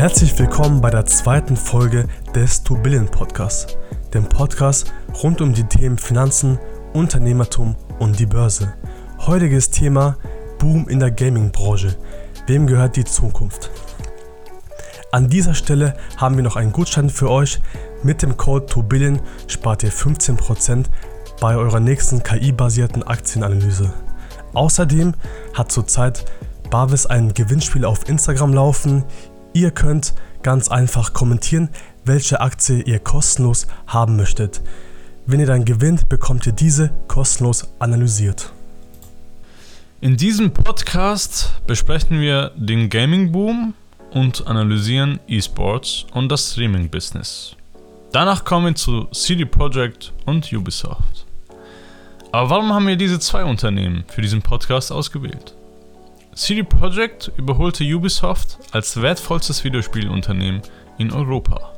Herzlich willkommen bei der zweiten Folge des 2 Billion Podcasts, dem Podcast rund um die Themen Finanzen, Unternehmertum und die Börse. Heutiges Thema Boom in der Gaming-Branche. Wem gehört die Zukunft? An dieser Stelle haben wir noch einen Gutschein für euch. Mit dem Code 2Billion spart ihr 15% bei eurer nächsten KI-basierten Aktienanalyse. Außerdem hat zurzeit Barvis ein Gewinnspiel auf Instagram laufen. Ihr könnt ganz einfach kommentieren, welche Aktie ihr kostenlos haben möchtet. Wenn ihr dann gewinnt, bekommt ihr diese kostenlos analysiert. In diesem Podcast besprechen wir den Gaming-Boom und analysieren E-Sports und das Streaming-Business. Danach kommen wir zu CD Projekt und Ubisoft. Aber warum haben wir diese zwei Unternehmen für diesen Podcast ausgewählt? CD Projekt überholte Ubisoft als wertvollstes Videospielunternehmen in Europa.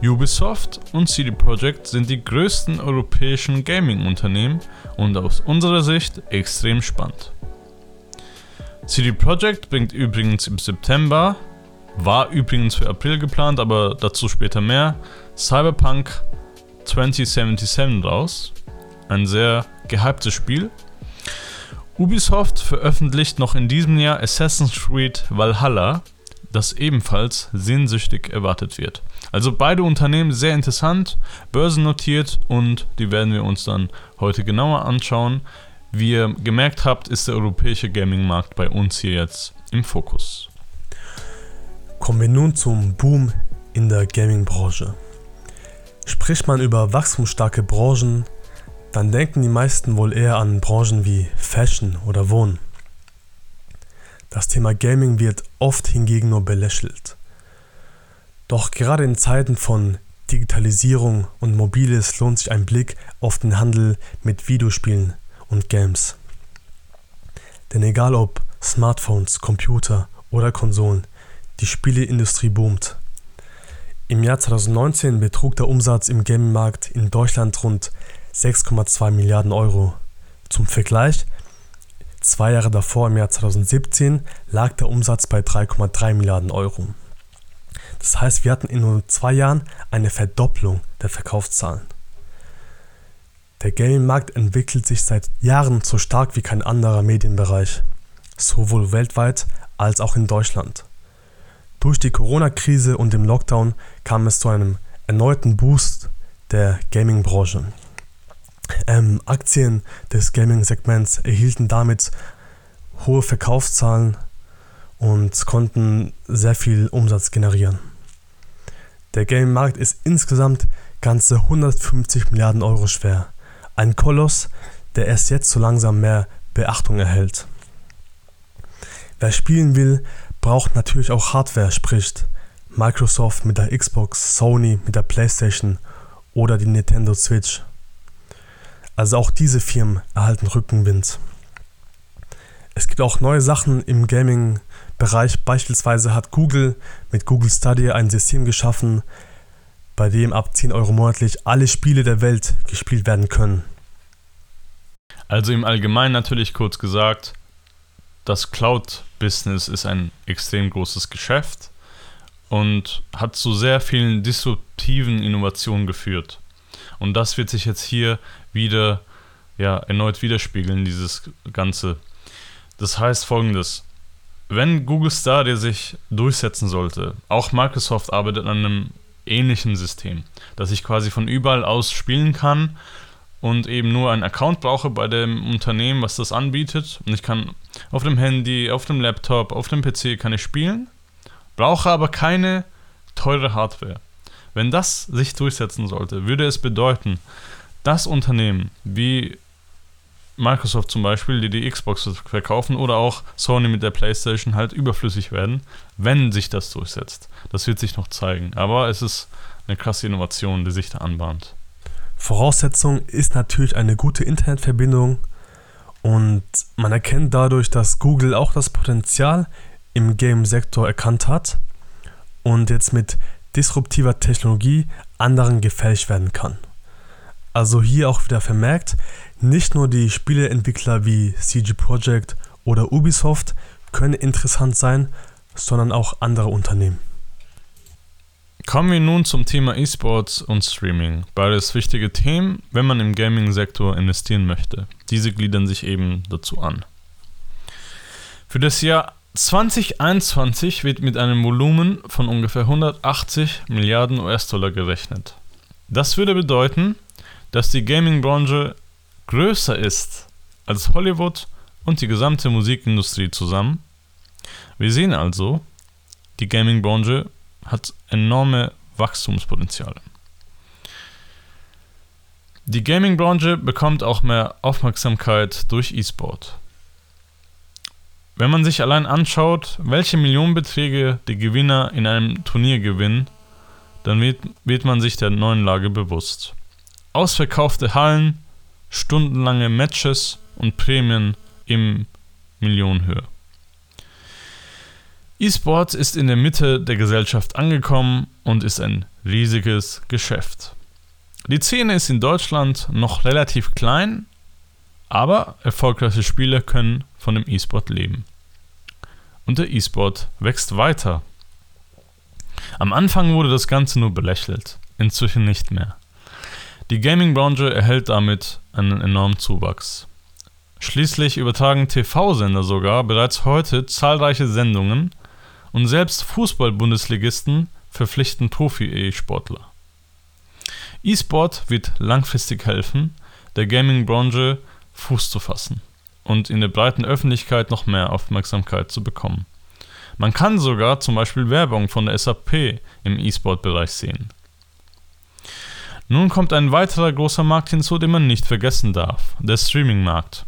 Ubisoft und CD Projekt sind die größten europäischen Gaming-Unternehmen und aus unserer Sicht extrem spannend. CD Projekt bringt übrigens im September, war übrigens für April geplant, aber dazu später mehr, Cyberpunk 2077 raus. Ein sehr gehyptes Spiel. Ubisoft veröffentlicht noch in diesem Jahr Assassin's Creed Valhalla, das ebenfalls sehnsüchtig erwartet wird. Also beide Unternehmen sehr interessant, börsennotiert und die werden wir uns dann heute genauer anschauen. Wie ihr gemerkt habt, ist der europäische Gaming-Markt bei uns hier jetzt im Fokus. Kommen wir nun zum Boom in der Gaming-Branche. Spricht man über wachstumsstarke Branchen, dann denken die meisten wohl eher an Branchen wie Fashion oder Wohnen. Das Thema Gaming wird oft hingegen nur belächelt. Doch gerade in Zeiten von Digitalisierung und Mobiles lohnt sich ein Blick auf den Handel mit Videospielen und Games. Denn egal ob Smartphones, Computer oder Konsolen, die Spieleindustrie boomt. Im Jahr 2019 betrug der Umsatz im Gaming-Markt in Deutschland rund 6,2 Milliarden Euro. Zum Vergleich, zwei Jahre davor, im Jahr 2017, lag der Umsatz bei 3,3 Milliarden Euro. Das heißt, wir hatten in nur zwei Jahren eine Verdopplung der Verkaufszahlen. Der Gaming-Markt entwickelt sich seit Jahren so stark wie kein anderer Medienbereich, sowohl weltweit als auch in Deutschland. Durch die Corona-Krise und dem Lockdown kam es zu einem erneuten Boost der Gaming-Branche. Ähm, Aktien des Gaming-Segments erhielten damit hohe Verkaufszahlen und konnten sehr viel Umsatz generieren. Der Gaming-Markt ist insgesamt ganze 150 Milliarden Euro schwer. Ein Koloss, der erst jetzt so langsam mehr Beachtung erhält. Wer spielen will, braucht natürlich auch Hardware, sprich Microsoft mit der Xbox, Sony mit der PlayStation oder die Nintendo Switch. Also auch diese Firmen erhalten Rückenwind. Es gibt auch neue Sachen im Gaming-Bereich. Beispielsweise hat Google mit Google Stadia ein System geschaffen, bei dem ab 10 Euro monatlich alle Spiele der Welt gespielt werden können. Also im Allgemeinen natürlich kurz gesagt, das Cloud-Business ist ein extrem großes Geschäft und hat zu sehr vielen disruptiven Innovationen geführt. Und das wird sich jetzt hier wieder ja, erneut widerspiegeln, dieses Ganze. Das heißt folgendes. Wenn Google Stadia sich durchsetzen sollte, auch Microsoft arbeitet an einem ähnlichen System, dass ich quasi von überall aus spielen kann und eben nur einen Account brauche bei dem Unternehmen, was das anbietet. Und ich kann auf dem Handy, auf dem Laptop, auf dem PC kann ich spielen, brauche aber keine teure Hardware. Wenn das sich durchsetzen sollte, würde es bedeuten, dass Unternehmen wie Microsoft zum Beispiel, die die Xbox verkaufen oder auch Sony mit der PlayStation halt überflüssig werden, wenn sich das durchsetzt. Das wird sich noch zeigen. Aber es ist eine krasse Innovation, die sich da anbahnt. Voraussetzung ist natürlich eine gute Internetverbindung und man erkennt dadurch, dass Google auch das Potenzial im Game-Sektor erkannt hat und jetzt mit disruptiver Technologie anderen gefällig werden kann. Also hier auch wieder vermerkt, nicht nur die Spieleentwickler wie CG Projekt oder Ubisoft können interessant sein, sondern auch andere Unternehmen. Kommen wir nun zum Thema E-Sports und Streaming. Beides wichtige Themen, wenn man im Gaming-Sektor investieren möchte. Diese gliedern sich eben dazu an. Für das Jahr 2021 wird mit einem Volumen von ungefähr 180 Milliarden US-Dollar gerechnet. Das würde bedeuten, dass die Gaming-Branche größer ist als Hollywood und die gesamte Musikindustrie zusammen. Wir sehen also, die Gaming-Branche hat enorme Wachstumspotenziale. Die Gaming-Branche bekommt auch mehr Aufmerksamkeit durch E-Sport. Wenn man sich allein anschaut, welche Millionenbeträge die Gewinner in einem Turnier gewinnen, dann wird, wird man sich der neuen Lage bewusst. Ausverkaufte Hallen, stundenlange Matches und Prämien im Millionenhöhe. E-Sport ist in der Mitte der Gesellschaft angekommen und ist ein riesiges Geschäft. Die Szene ist in Deutschland noch relativ klein, aber erfolgreiche Spieler können von dem E-Sport leben. Und der E-Sport wächst weiter. Am Anfang wurde das Ganze nur belächelt, inzwischen nicht mehr. Die Gaming-Branche erhält damit einen enormen Zuwachs. Schließlich übertragen TV-Sender sogar bereits heute zahlreiche Sendungen und selbst Fußball-Bundesligisten verpflichten Profi-E-Sportler. E-Sport wird langfristig helfen, der Gaming-Branche Fuß zu fassen und in der breiten Öffentlichkeit noch mehr Aufmerksamkeit zu bekommen. Man kann sogar zum Beispiel Werbung von der SAP im E-Sport-Bereich sehen. Nun kommt ein weiterer großer Markt hinzu, den man nicht vergessen darf, der Streaming-Markt.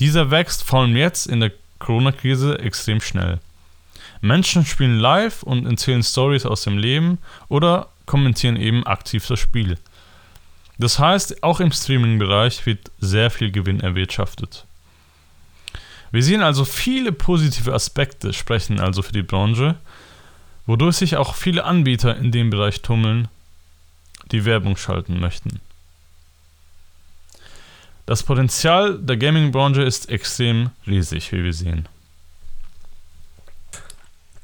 Dieser wächst vor allem jetzt in der Corona-Krise extrem schnell. Menschen spielen live und erzählen Stories aus dem Leben oder kommentieren eben aktiv das Spiel. Das heißt, auch im Streaming-Bereich wird sehr viel Gewinn erwirtschaftet. Wir sehen also viele positive Aspekte, sprechen also für die Branche, wodurch sich auch viele Anbieter in dem Bereich tummeln, die Werbung schalten möchten. Das Potenzial der Gaming-Branche ist extrem riesig, wie wir sehen.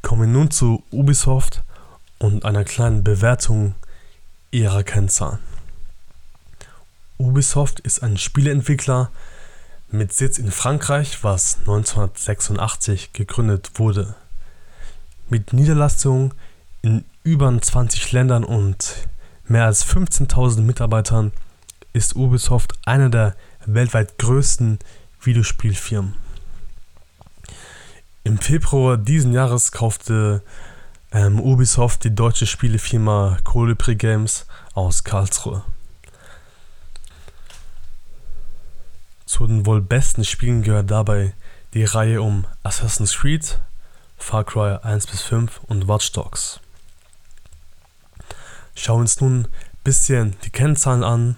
Kommen wir nun zu Ubisoft und einer kleinen Bewertung ihrer Kennzahlen. Ubisoft ist ein Spieleentwickler mit Sitz in Frankreich, was 1986 gegründet wurde. Mit Niederlassungen in über 20 Ländern und mehr als 15.000 Mitarbeitern ist Ubisoft eine der weltweit größten Videospielfirmen. Im Februar diesen Jahres kaufte ähm, Ubisoft die deutsche Spielefirma Colibri Games aus Karlsruhe. Zu den wohl besten Spielen gehört dabei die Reihe um Assassin's Creed, Far Cry 1 bis 5 und Watch Dogs. Schauen uns nun ein bisschen die Kennzahlen an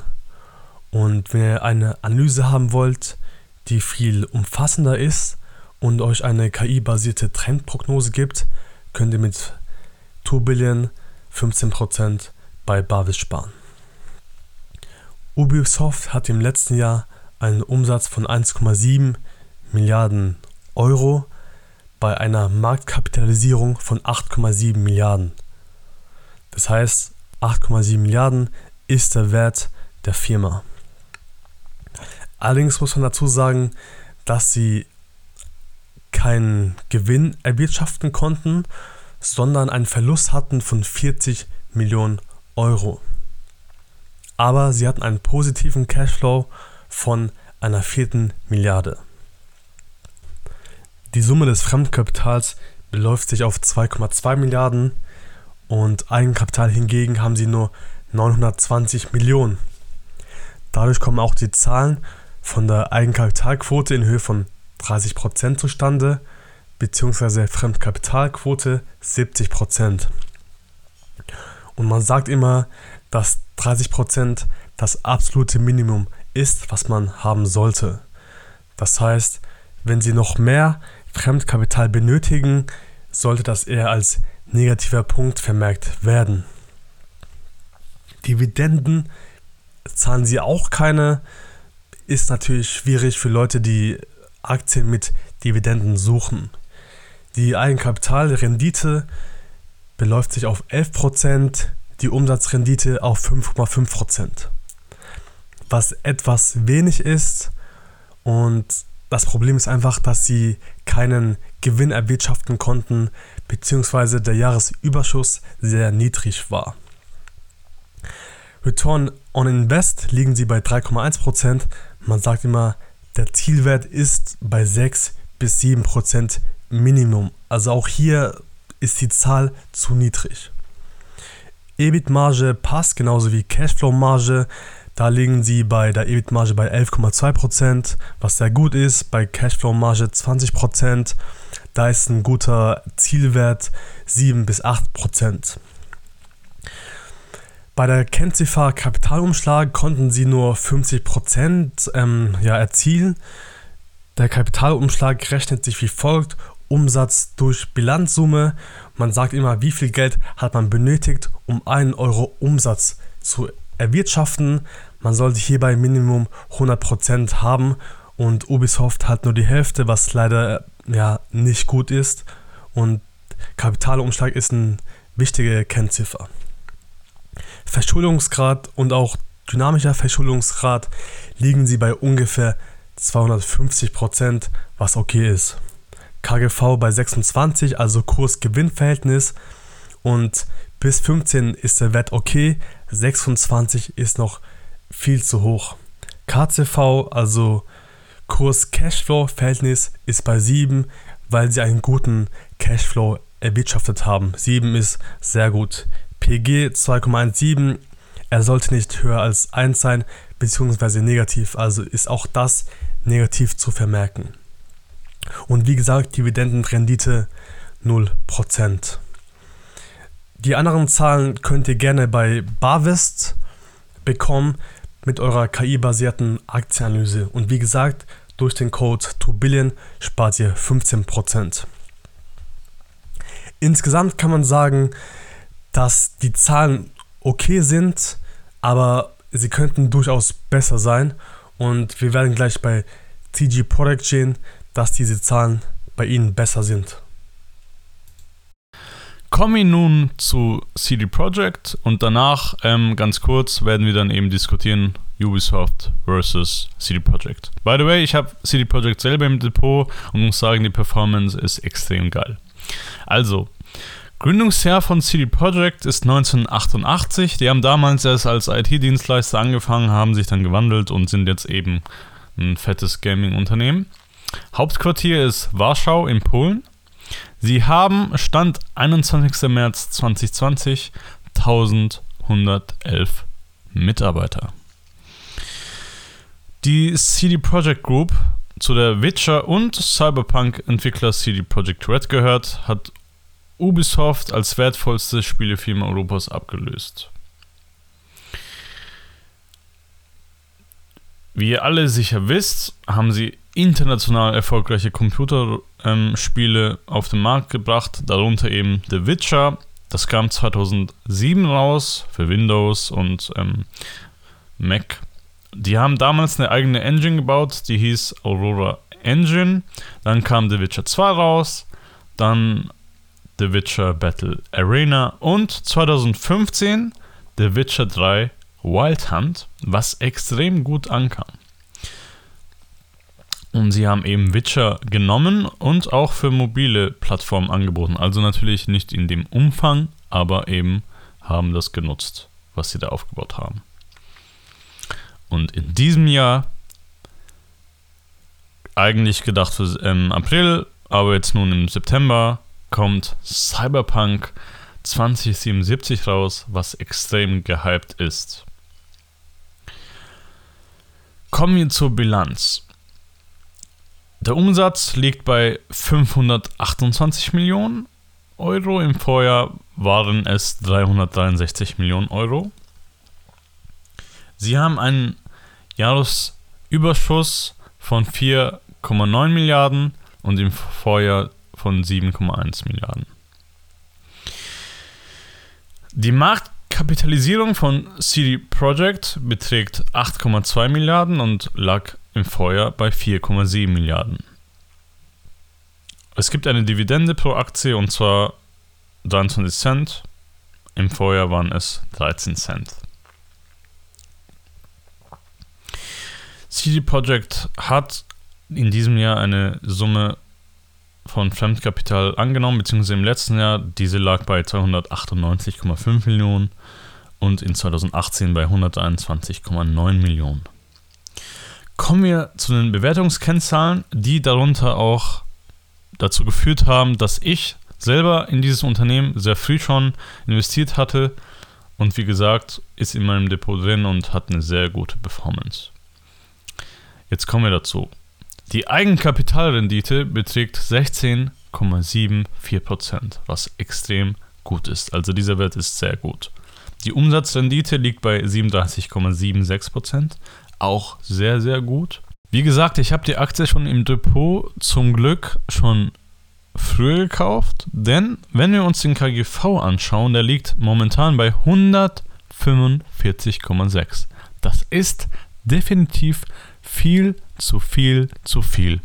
und wenn ihr eine Analyse haben wollt, die viel umfassender ist und euch eine KI-basierte Trendprognose gibt, könnt ihr mit 2 Billion 15% bei Bavis sparen. Ubisoft hat im letzten Jahr einen Umsatz von 1,7 Milliarden Euro bei einer Marktkapitalisierung von 8,7 Milliarden. Das heißt, 8,7 Milliarden ist der Wert der Firma. Allerdings muss man dazu sagen, dass sie keinen Gewinn erwirtschaften konnten, sondern einen Verlust hatten von 40 Millionen Euro. Aber sie hatten einen positiven Cashflow von einer vierten Milliarde. Die Summe des Fremdkapitals beläuft sich auf 2,2 Milliarden und Eigenkapital hingegen haben sie nur 920 Millionen. Dadurch kommen auch die Zahlen von der Eigenkapitalquote in Höhe von 30% zustande, beziehungsweise Fremdkapitalquote 70%. Und man sagt immer, dass 30% das absolute Minimum ist, was man haben sollte. Das heißt, wenn Sie noch mehr Fremdkapital benötigen, sollte das eher als negativer Punkt vermerkt werden. Dividenden zahlen Sie auch keine. Ist natürlich schwierig für Leute, die Aktien mit Dividenden suchen. Die Eigenkapitalrendite beläuft sich auf 11%, die Umsatzrendite auf 5,5%. Was etwas wenig ist und das Problem ist einfach, dass sie keinen Gewinn erwirtschaften konnten, beziehungsweise der Jahresüberschuss sehr niedrig war. Return on Invest liegen sie bei 3,1%. Man sagt immer, der Zielwert ist bei 6 bis 7% Minimum. Also auch hier ist die Zahl zu niedrig. EBIT-Marge passt genauso wie Cashflow-Marge. Da liegen sie bei der EBIT-Marge bei 11,2%, was sehr gut ist. Bei Cashflow-Marge 20%. Da ist ein guter Zielwert 7 bis 8%. Bei der Kennziffer Kapitalumschlag konnten sie nur 50% ähm, ja, erzielen. Der Kapitalumschlag rechnet sich wie folgt: Umsatz durch Bilanzsumme. Man sagt immer, wie viel Geld hat man benötigt, um einen Euro Umsatz zu erwirtschaften. Man sollte hierbei Minimum 100% haben und Ubisoft hat nur die Hälfte, was leider ja nicht gut ist. Und Kapitalumschlag ist eine wichtige Kennziffer. Verschuldungsgrad und auch dynamischer Verschuldungsgrad liegen sie bei ungefähr 250%, was okay ist. KGV bei 26, also Kurs-Gewinn-Verhältnis und bis 15 ist der Wert okay, 26 ist noch viel zu hoch. KCV, also Kurs-Cashflow-Verhältnis, ist bei 7, weil sie einen guten Cashflow erwirtschaftet haben. 7 ist sehr gut. PG 2,17, er sollte nicht höher als 1 sein, beziehungsweise negativ, also ist auch das negativ zu vermerken. Und wie gesagt, Dividendenrendite 0%. Die anderen Zahlen könnt ihr gerne bei Barvest bekommen mit eurer KI-basierten Aktienanalyse. Und wie gesagt, durch den Code 2Billion spart ihr 15%. Insgesamt kann man sagen, dass die Zahlen okay sind, aber sie könnten durchaus besser sein. Und wir werden gleich bei TG Product sehen, dass diese Zahlen bei ihnen besser sind. Kommen wir nun zu CD Projekt und danach ähm, ganz kurz werden wir dann eben diskutieren Ubisoft versus CD Projekt. By the way, ich habe CD Projekt selber im Depot und muss sagen, die Performance ist extrem geil. Also, Gründungsjahr von CD Projekt ist 1988. Die haben damals erst als IT-Dienstleister angefangen, haben sich dann gewandelt und sind jetzt eben ein fettes Gaming-Unternehmen. Hauptquartier ist Warschau in Polen. Sie haben Stand 21. März 2020 1111 Mitarbeiter. Die CD Projekt Group, zu der Witcher und Cyberpunk-Entwickler CD Projekt Red gehört, hat Ubisoft als wertvollste Spielefirma Europas abgelöst. Wie ihr alle sicher wisst, haben sie international erfolgreiche Computerspiele ähm, auf den Markt gebracht, darunter eben The Witcher. Das kam 2007 raus für Windows und ähm, Mac. Die haben damals eine eigene Engine gebaut, die hieß Aurora Engine. Dann kam The Witcher 2 raus, dann The Witcher Battle Arena und 2015 The Witcher 3 Wild Hunt, was extrem gut ankam. Und sie haben eben Witcher genommen und auch für mobile Plattformen angeboten. Also natürlich nicht in dem Umfang, aber eben haben das genutzt, was sie da aufgebaut haben. Und in diesem Jahr, eigentlich gedacht für ähm, April, aber jetzt nun im September, kommt Cyberpunk 2077 raus, was extrem gehypt ist. Kommen wir zur Bilanz. Der Umsatz liegt bei 528 Millionen Euro. Im Vorjahr waren es 363 Millionen Euro. Sie haben einen Jahresüberschuss von 4,9 Milliarden und im Vorjahr von 7,1 Milliarden. Die Marktkapitalisierung von CD Projekt beträgt 8,2 Milliarden und lag im Vorjahr bei 4,7 Milliarden. Es gibt eine Dividende pro Aktie und zwar 23 Cent. Im Vorjahr waren es 13 Cent. CD Projekt hat in diesem Jahr eine Summe von Fremdkapital angenommen, beziehungsweise im letzten Jahr. Diese lag bei 298,5 Millionen und in 2018 bei 121,9 Millionen. Kommen wir zu den Bewertungskennzahlen, die darunter auch dazu geführt haben, dass ich selber in dieses Unternehmen sehr früh schon investiert hatte und wie gesagt, ist in meinem Depot drin und hat eine sehr gute Performance. Jetzt kommen wir dazu. Die Eigenkapitalrendite beträgt 16,74%, was extrem gut ist. Also dieser Wert ist sehr gut. Die Umsatzrendite liegt bei 37,76%, auch sehr, sehr gut. Wie gesagt, ich habe die Aktie schon im Depot zum Glück schon früher gekauft, denn wenn wir uns den KGV anschauen, der liegt momentan bei 145,6. Das ist definitiv viel zu viel zu viel.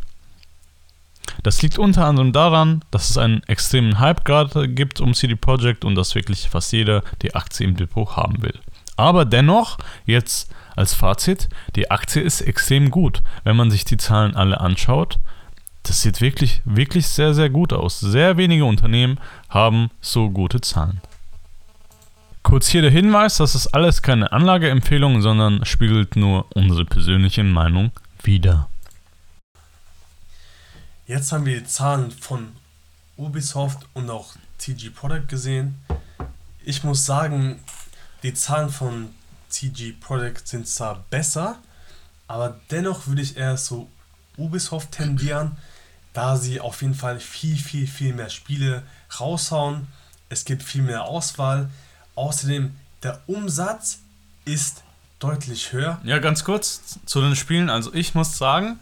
Das liegt unter anderem daran, dass es einen extremen Hype gerade gibt um CD Projekt und dass wirklich fast jeder die Aktie im Depot haben will. Aber dennoch, jetzt als Fazit, die Aktie ist extrem gut. Wenn man sich die Zahlen alle anschaut, das sieht wirklich, wirklich sehr, sehr gut aus. Sehr wenige Unternehmen haben so gute Zahlen. Kurz hier der Hinweis, das ist alles keine Anlageempfehlung, sondern spiegelt nur unsere persönliche Meinung wider. Jetzt haben wir die Zahlen von Ubisoft und auch TG Product gesehen. Ich muss sagen, die Zahlen von TG Product sind zwar besser, aber dennoch würde ich eher so Ubisoft tendieren, da sie auf jeden Fall viel, viel, viel mehr Spiele raushauen. Es gibt viel mehr Auswahl. Außerdem, der Umsatz ist deutlich höher. Ja, ganz kurz zu den Spielen. Also ich muss sagen,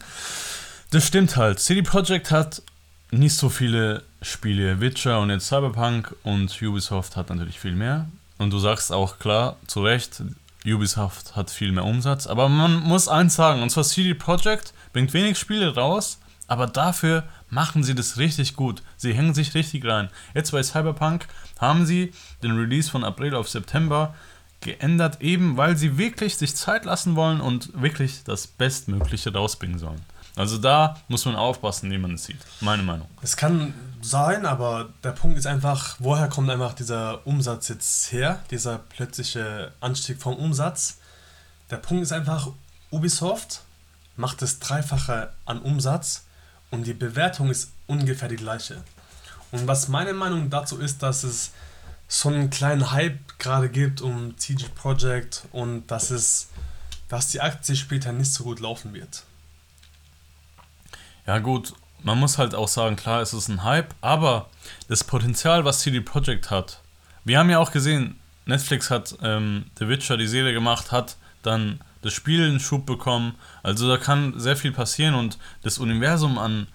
das stimmt halt. CD Projekt hat nicht so viele Spiele. Witcher und jetzt Cyberpunk und Ubisoft hat natürlich viel mehr. Und du sagst auch klar, zu Recht, Ubisoft hat viel mehr Umsatz. Aber man muss eins sagen, und zwar CD Projekt bringt wenig Spiele raus, aber dafür machen sie das richtig gut. Sie hängen sich richtig rein. Jetzt bei Cyberpunk haben sie den Release von April auf September geändert, eben weil sie wirklich sich Zeit lassen wollen und wirklich das Bestmögliche rausbringen sollen. Also da muss man aufpassen, wie man es sieht. Meine Meinung. Es kann sein, aber der Punkt ist einfach, woher kommt einfach dieser Umsatz jetzt her? Dieser plötzliche Anstieg vom Umsatz. Der Punkt ist einfach, Ubisoft macht das Dreifache an Umsatz und die Bewertung ist ungefähr die gleiche. Und was meine Meinung dazu ist, dass es so einen kleinen Hype gerade gibt um TG Project und dass es, dass die Aktie später nicht so gut laufen wird. Ja gut, man muss halt auch sagen, klar, es ist ein Hype, aber das Potenzial, was CD Projekt hat, wir haben ja auch gesehen, Netflix hat ähm, The Witcher die Seele gemacht, hat dann das Spiel einen Schub bekommen, also da kann sehr viel passieren und das Universum an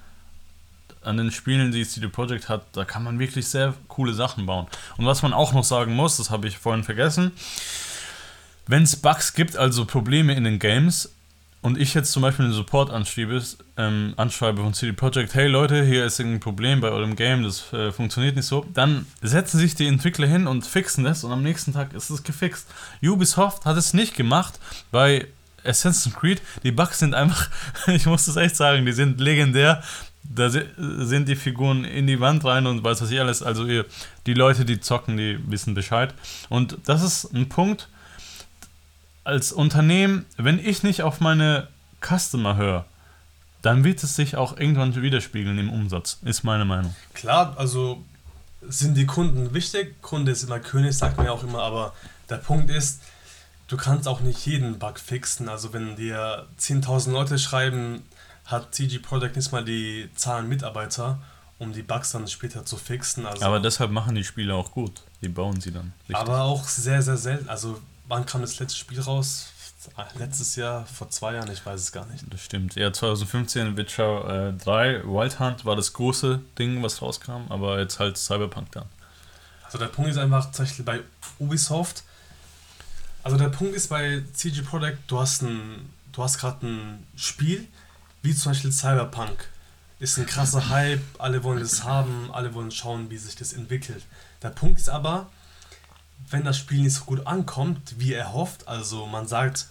an den Spielen, die CD Projekt hat, da kann man wirklich sehr coole Sachen bauen. Und was man auch noch sagen muss, das habe ich vorhin vergessen, wenn es Bugs gibt, also Probleme in den Games, und ich jetzt zum Beispiel einen Support anschreibe, ähm, anschreibe von CD Projekt, hey Leute, hier ist ein Problem bei eurem Game, das äh, funktioniert nicht so, dann setzen sich die Entwickler hin und fixen das und am nächsten Tag ist es gefixt. Ubisoft hat es nicht gemacht bei Assassin's Creed. Die Bugs sind einfach, ich muss das echt sagen, die sind legendär da sind die Figuren in die Wand rein und weiß was ich alles. Also die Leute, die zocken, die wissen Bescheid. Und das ist ein Punkt, als Unternehmen, wenn ich nicht auf meine Customer höre, dann wird es sich auch irgendwann widerspiegeln im Umsatz, ist meine Meinung. Klar, also sind die Kunden wichtig. Kunde ist immer König, sagt man ja auch immer, aber der Punkt ist, du kannst auch nicht jeden Bug fixen. Also wenn dir 10.000 Leute schreiben, hat CG Projekt nicht mal die Zahlen Mitarbeiter, um die Bugs dann später zu fixen. Also aber deshalb machen die Spiele auch gut. Die bauen sie dann. Richtig. Aber auch sehr, sehr selten. Also wann kam das letzte Spiel raus? Letztes Jahr, vor zwei Jahren, ich weiß es gar nicht. Das stimmt. Ja, 2015 Witcher äh, 3 Wild Hunt war das große Ding, was rauskam, aber jetzt halt Cyberpunk dann. Also der Punkt ist einfach tatsächlich bei Ubisoft. Also der Punkt ist bei CG Projekt, du hast ein, du hast gerade ein Spiel, wie zum Beispiel Cyberpunk. ist ein krasser Hype, alle wollen es haben, alle wollen schauen, wie sich das entwickelt. Der Punkt ist aber, wenn das Spiel nicht so gut ankommt, wie er hofft, also man sagt,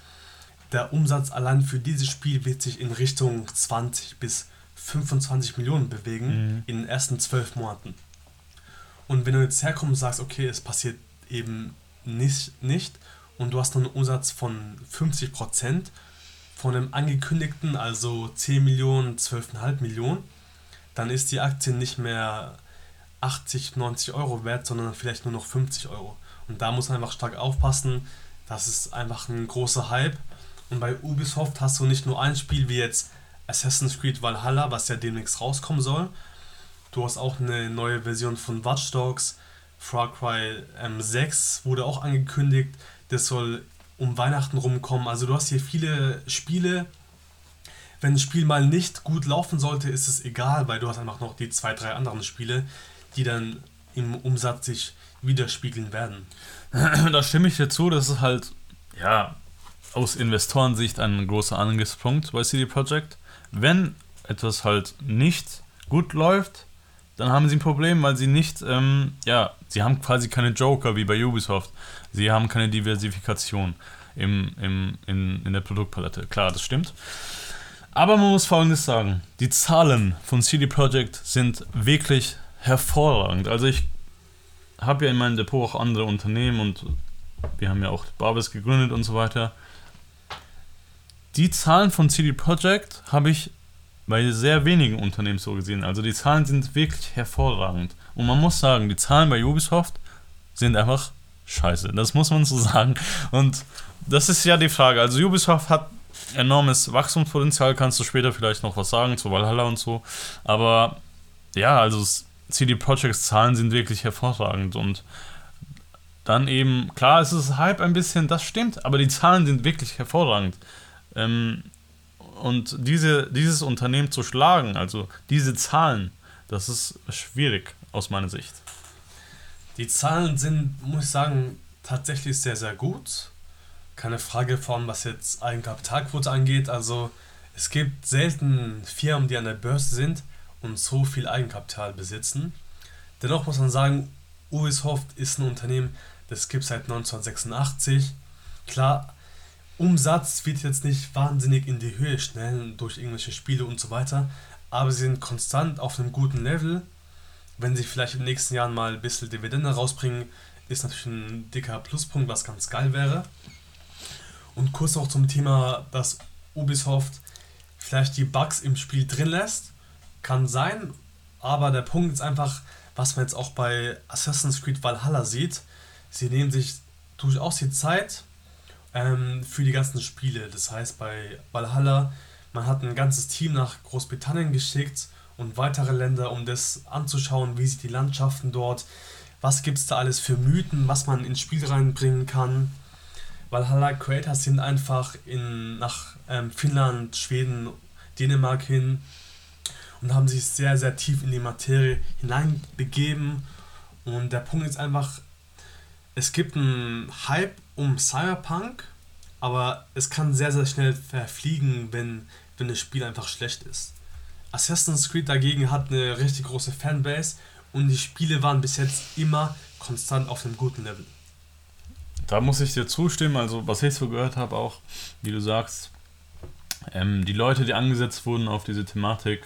der Umsatz allein für dieses Spiel wird sich in Richtung 20 bis 25 Millionen bewegen mhm. in den ersten zwölf Monaten. Und wenn du jetzt herkommst und sagst, okay, es passiert eben nicht, nicht und du hast einen Umsatz von 50 Prozent von dem angekündigten, also 10 Millionen, 12,5 Millionen, dann ist die Aktie nicht mehr 80, 90 Euro wert, sondern vielleicht nur noch 50 Euro. Und da muss man einfach stark aufpassen. Das ist einfach ein großer Hype. Und bei Ubisoft hast du nicht nur ein Spiel wie jetzt Assassin's Creed Valhalla, was ja demnächst rauskommen soll. Du hast auch eine neue Version von Watch Dogs. Far Cry ähm, 6 wurde auch angekündigt. Das soll um Weihnachten rumkommen. Also du hast hier viele Spiele. Wenn ein Spiel mal nicht gut laufen sollte, ist es egal, weil du hast einfach noch die zwei, drei anderen Spiele, die dann im Umsatz sich widerspiegeln werden. Da stimme ich dir zu, das ist halt, ja, aus Investorensicht ein großer Angriffspunkt bei CD Projekt. Wenn etwas halt nicht gut läuft, dann haben sie ein Problem, weil sie nicht, ähm, ja, sie haben quasi keine Joker wie bei Ubisoft. Sie haben keine Diversifikation im, im, in, in der Produktpalette. Klar, das stimmt. Aber man muss folgendes sagen: Die Zahlen von CD Projekt sind wirklich hervorragend. Also, ich habe ja in meinem Depot auch andere Unternehmen und wir haben ja auch Barbes gegründet und so weiter. Die Zahlen von CD Projekt habe ich bei sehr wenigen Unternehmen so gesehen. Also die Zahlen sind wirklich hervorragend. Und man muss sagen, die Zahlen bei Ubisoft sind einfach scheiße. Das muss man so sagen. Und das ist ja die Frage. Also Ubisoft hat enormes Wachstumspotenzial, kannst du später vielleicht noch was sagen zu Valhalla und so. Aber ja, also CD Projekts Zahlen sind wirklich hervorragend und dann eben, klar, es ist Hype ein bisschen, das stimmt, aber die Zahlen sind wirklich hervorragend. Ähm, und diese, dieses Unternehmen zu schlagen, also diese Zahlen, das ist schwierig aus meiner Sicht. Die Zahlen sind, muss ich sagen, tatsächlich sehr, sehr gut. Keine Frage von, was jetzt Eigenkapitalquote angeht. Also es gibt selten Firmen, die an der Börse sind und so viel Eigenkapital besitzen. Dennoch muss man sagen, Ubisoft ist ein Unternehmen, das gibt es seit 1986. Klar, Umsatz wird jetzt nicht wahnsinnig in die Höhe schnellen durch irgendwelche Spiele und so weiter, aber sie sind konstant auf einem guten Level wenn sie vielleicht in den nächsten Jahren mal ein bisschen Dividende rausbringen, ist natürlich ein dicker Pluspunkt, was ganz geil wäre. Und kurz noch zum Thema, dass Ubisoft vielleicht die Bugs im Spiel drin lässt. Kann sein, aber der Punkt ist einfach, was man jetzt auch bei Assassin's Creed Valhalla sieht. Sie nehmen sich durchaus die Zeit ähm, für die ganzen Spiele. Das heißt, bei Valhalla, man hat ein ganzes Team nach Großbritannien geschickt und weitere Länder, um das anzuschauen, wie sich die Landschaften dort, was gibt es da alles für Mythen, was man ins Spiel reinbringen kann. Valhalla Creators sind einfach in, nach ähm, Finnland, Schweden, Dänemark hin und haben sich sehr, sehr tief in die Materie hineinbegeben. Und der Punkt ist einfach, es gibt einen Hype um Cyberpunk, aber es kann sehr, sehr schnell verfliegen, wenn, wenn das Spiel einfach schlecht ist. Assassin's Creed dagegen hat eine richtig große Fanbase und die Spiele waren bis jetzt immer konstant auf einem guten Level. Da muss ich dir zustimmen, also was ich so gehört habe auch, wie du sagst, ähm, die Leute, die angesetzt wurden auf diese Thematik,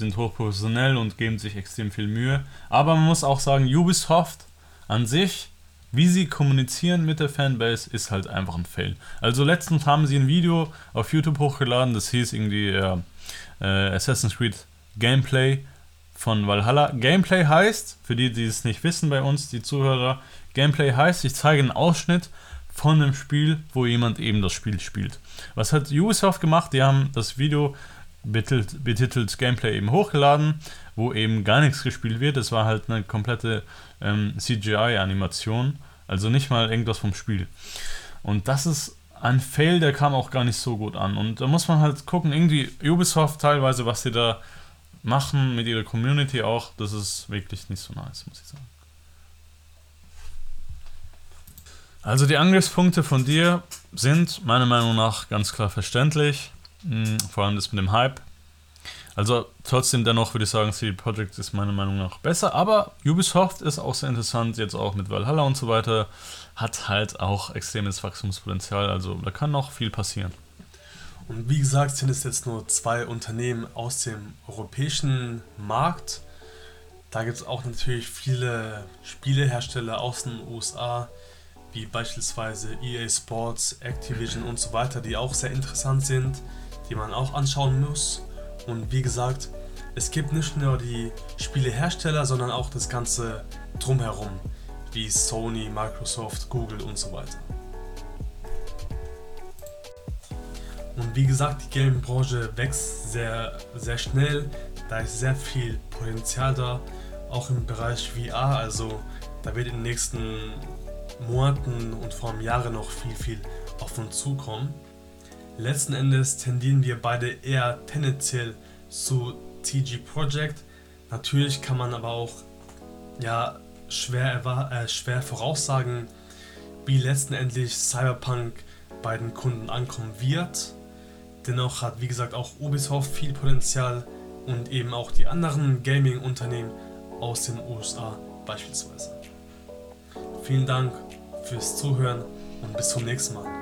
sind hochprofessionell und geben sich extrem viel Mühe. Aber man muss auch sagen, Ubisoft an sich, wie sie kommunizieren mit der Fanbase, ist halt einfach ein Fail. Also letztens haben sie ein Video auf YouTube hochgeladen, das hieß irgendwie, äh, Assassin's Creed Gameplay von Valhalla. Gameplay heißt, für die, die es nicht wissen bei uns, die Zuhörer, Gameplay heißt, ich zeige einen Ausschnitt von einem Spiel, wo jemand eben das Spiel spielt. Was hat Ubisoft gemacht? Die haben das Video betitelt, betitelt Gameplay eben hochgeladen, wo eben gar nichts gespielt wird. Es war halt eine komplette ähm, CGI-Animation, also nicht mal irgendwas vom Spiel. Und das ist ein Fail, der kam auch gar nicht so gut an. Und da muss man halt gucken, irgendwie Ubisoft teilweise, was sie da machen mit ihrer Community auch, das ist wirklich nicht so nice, muss ich sagen. Also die Angriffspunkte von dir sind meiner Meinung nach ganz klar verständlich. Hm, vor allem das mit dem Hype. Also trotzdem dennoch würde ich sagen, CD Projekt ist meiner Meinung nach besser, aber Ubisoft ist auch sehr interessant, jetzt auch mit Valhalla und so weiter, hat halt auch extremes Wachstumspotenzial, also da kann noch viel passieren. Und wie gesagt, sind es jetzt nur zwei Unternehmen aus dem europäischen Markt. Da gibt es auch natürlich viele Spielehersteller aus den USA, wie beispielsweise EA Sports, Activision und so weiter, die auch sehr interessant sind, die man auch anschauen muss. Und wie gesagt, es gibt nicht nur die Spielehersteller, sondern auch das ganze drumherum, wie Sony, Microsoft, Google und so weiter. Und wie gesagt, die Gaming-Branche wächst sehr, sehr schnell, da ist sehr viel Potenzial da, auch im Bereich VR. Also da wird in den nächsten Monaten und vor allem Jahren noch viel, viel auf uns zukommen. Letzten Endes tendieren wir beide eher tendenziell zu TG Project. Natürlich kann man aber auch ja, schwer, äh, schwer voraussagen, wie letztendlich Cyberpunk bei den Kunden ankommen wird. Dennoch hat, wie gesagt, auch Ubisoft viel Potenzial und eben auch die anderen Gaming-Unternehmen aus den USA beispielsweise. Vielen Dank fürs Zuhören und bis zum nächsten Mal.